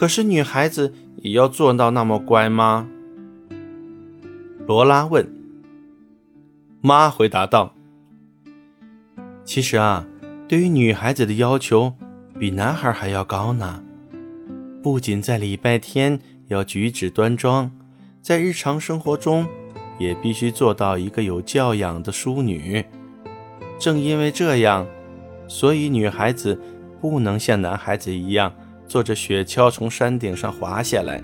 可是女孩子也要做到那么乖吗？罗拉问。妈回答道：“其实啊，对于女孩子的要求比男孩还要高呢。不仅在礼拜天要举止端庄，在日常生活中也必须做到一个有教养的淑女。正因为这样，所以女孩子不能像男孩子一样坐着雪橇从山顶上滑下来。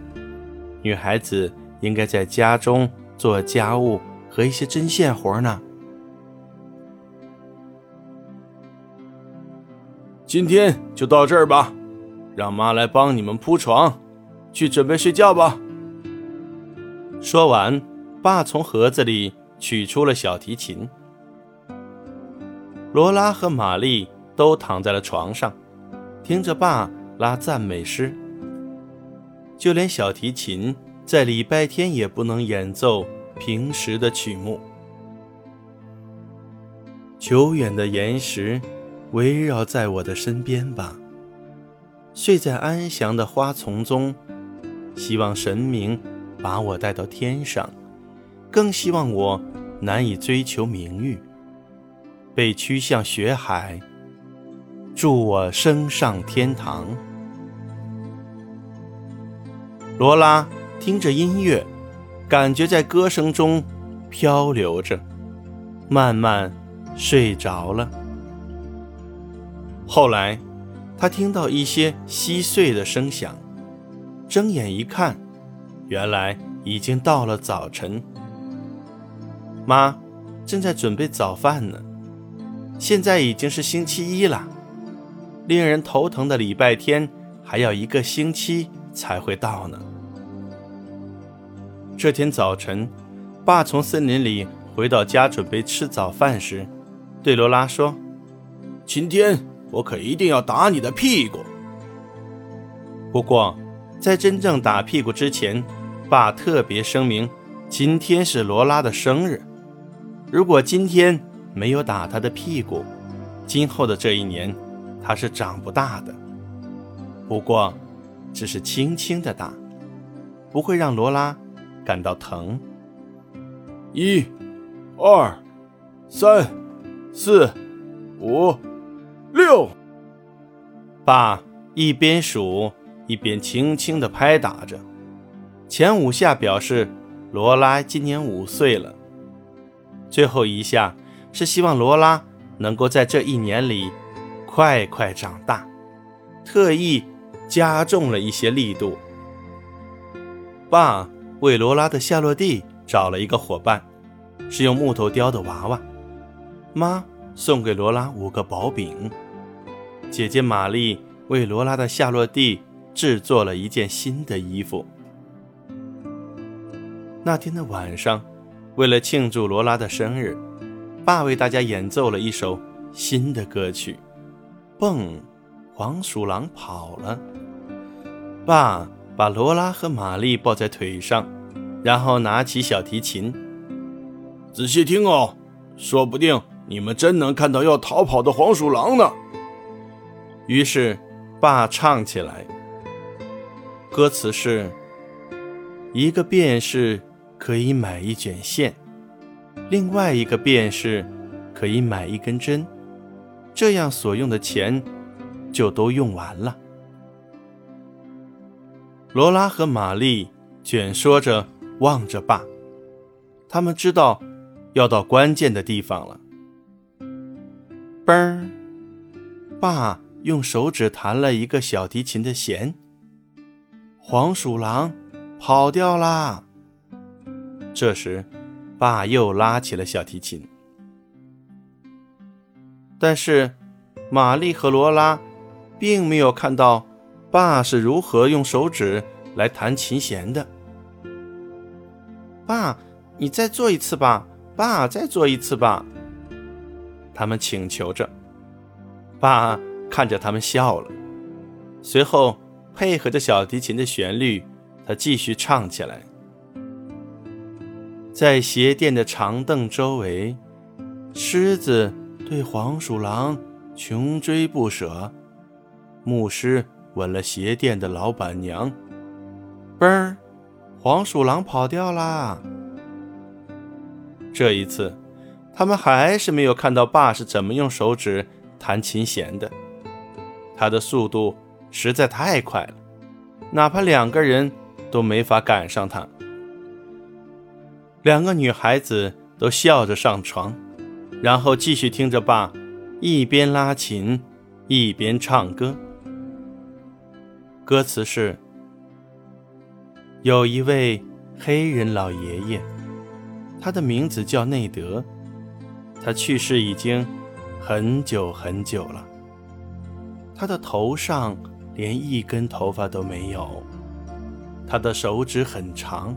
女孩子应该在家中做家务。”和一些针线活呢。今天就到这儿吧，让妈来帮你们铺床，去准备睡觉吧。说完，爸从盒子里取出了小提琴。罗拉和玛丽都躺在了床上，听着爸拉赞美诗。就连小提琴在礼拜天也不能演奏。平时的曲目，久远的岩石围绕在我的身边吧。睡在安详的花丛中，希望神明把我带到天上，更希望我难以追求名誉，被驱向雪海，祝我升上天堂。罗拉听着音乐。感觉在歌声中漂流着，慢慢睡着了。后来，他听到一些稀碎的声响，睁眼一看，原来已经到了早晨。妈正在准备早饭呢。现在已经是星期一了，令人头疼的礼拜天还要一个星期才会到呢。这天早晨，爸从森林里回到家，准备吃早饭时，对罗拉说：“今天我可一定要打你的屁股。”不过，在真正打屁股之前，爸特别声明，今天是罗拉的生日。如果今天没有打他的屁股，今后的这一年他是长不大的。不过，只是轻轻的打，不会让罗拉。感到疼。一、二、三、四、五、六。爸一边数一边轻轻的拍打着，前五下表示罗拉今年五岁了，最后一下是希望罗拉能够在这一年里快快长大，特意加重了一些力度。爸。为罗拉的夏洛蒂找了一个伙伴，是用木头雕的娃娃。妈送给罗拉五个薄饼。姐姐玛丽为罗拉的夏洛蒂制作了一件新的衣服。那天的晚上，为了庆祝罗拉的生日，爸为大家演奏了一首新的歌曲。蹦，黄鼠狼跑了。爸。把罗拉和玛丽抱在腿上，然后拿起小提琴，仔细听哦，说不定你们真能看到要逃跑的黄鼠狼呢。于是，爸唱起来。歌词是：一个便是可以买一卷线，另外一个便是可以买一根针，这样所用的钱就都用完了。罗拉和玛丽蜷缩着望着爸，他们知道要到关键的地方了。嘣儿，爸用手指弹了一个小提琴的弦。黄鼠狼跑掉啦。这时，爸又拉起了小提琴，但是玛丽和罗拉并没有看到。爸是如何用手指来弹琴弦的？爸，你再做一次吧！爸，再做一次吧！他们请求着。爸看着他们笑了，随后配合着小提琴的旋律，他继续唱起来。在鞋店的长凳周围，狮子对黄鼠狼穷追不舍，牧师。吻了鞋店的老板娘。嘣儿，黄鼠狼跑掉啦！这一次，他们还是没有看到爸是怎么用手指弹琴弦的。他的速度实在太快了，哪怕两个人都没法赶上他。两个女孩子都笑着上床，然后继续听着爸一边拉琴一边唱歌。歌词是：有一位黑人老爷爷，他的名字叫内德，他去世已经很久很久了。他的头上连一根头发都没有，他的手指很长，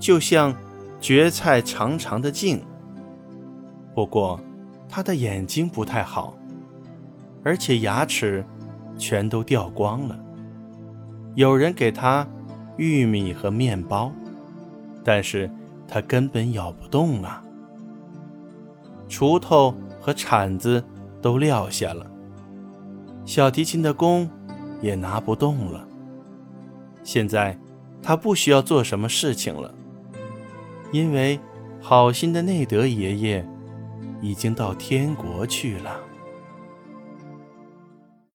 就像蕨菜长长的茎。不过，他的眼睛不太好，而且牙齿全都掉光了。有人给他玉米和面包，但是他根本咬不动啊。锄头和铲子都撂下了。小提琴的弓也拿不动了。现在他不需要做什么事情了，因为好心的内德爷爷已经到天国去了。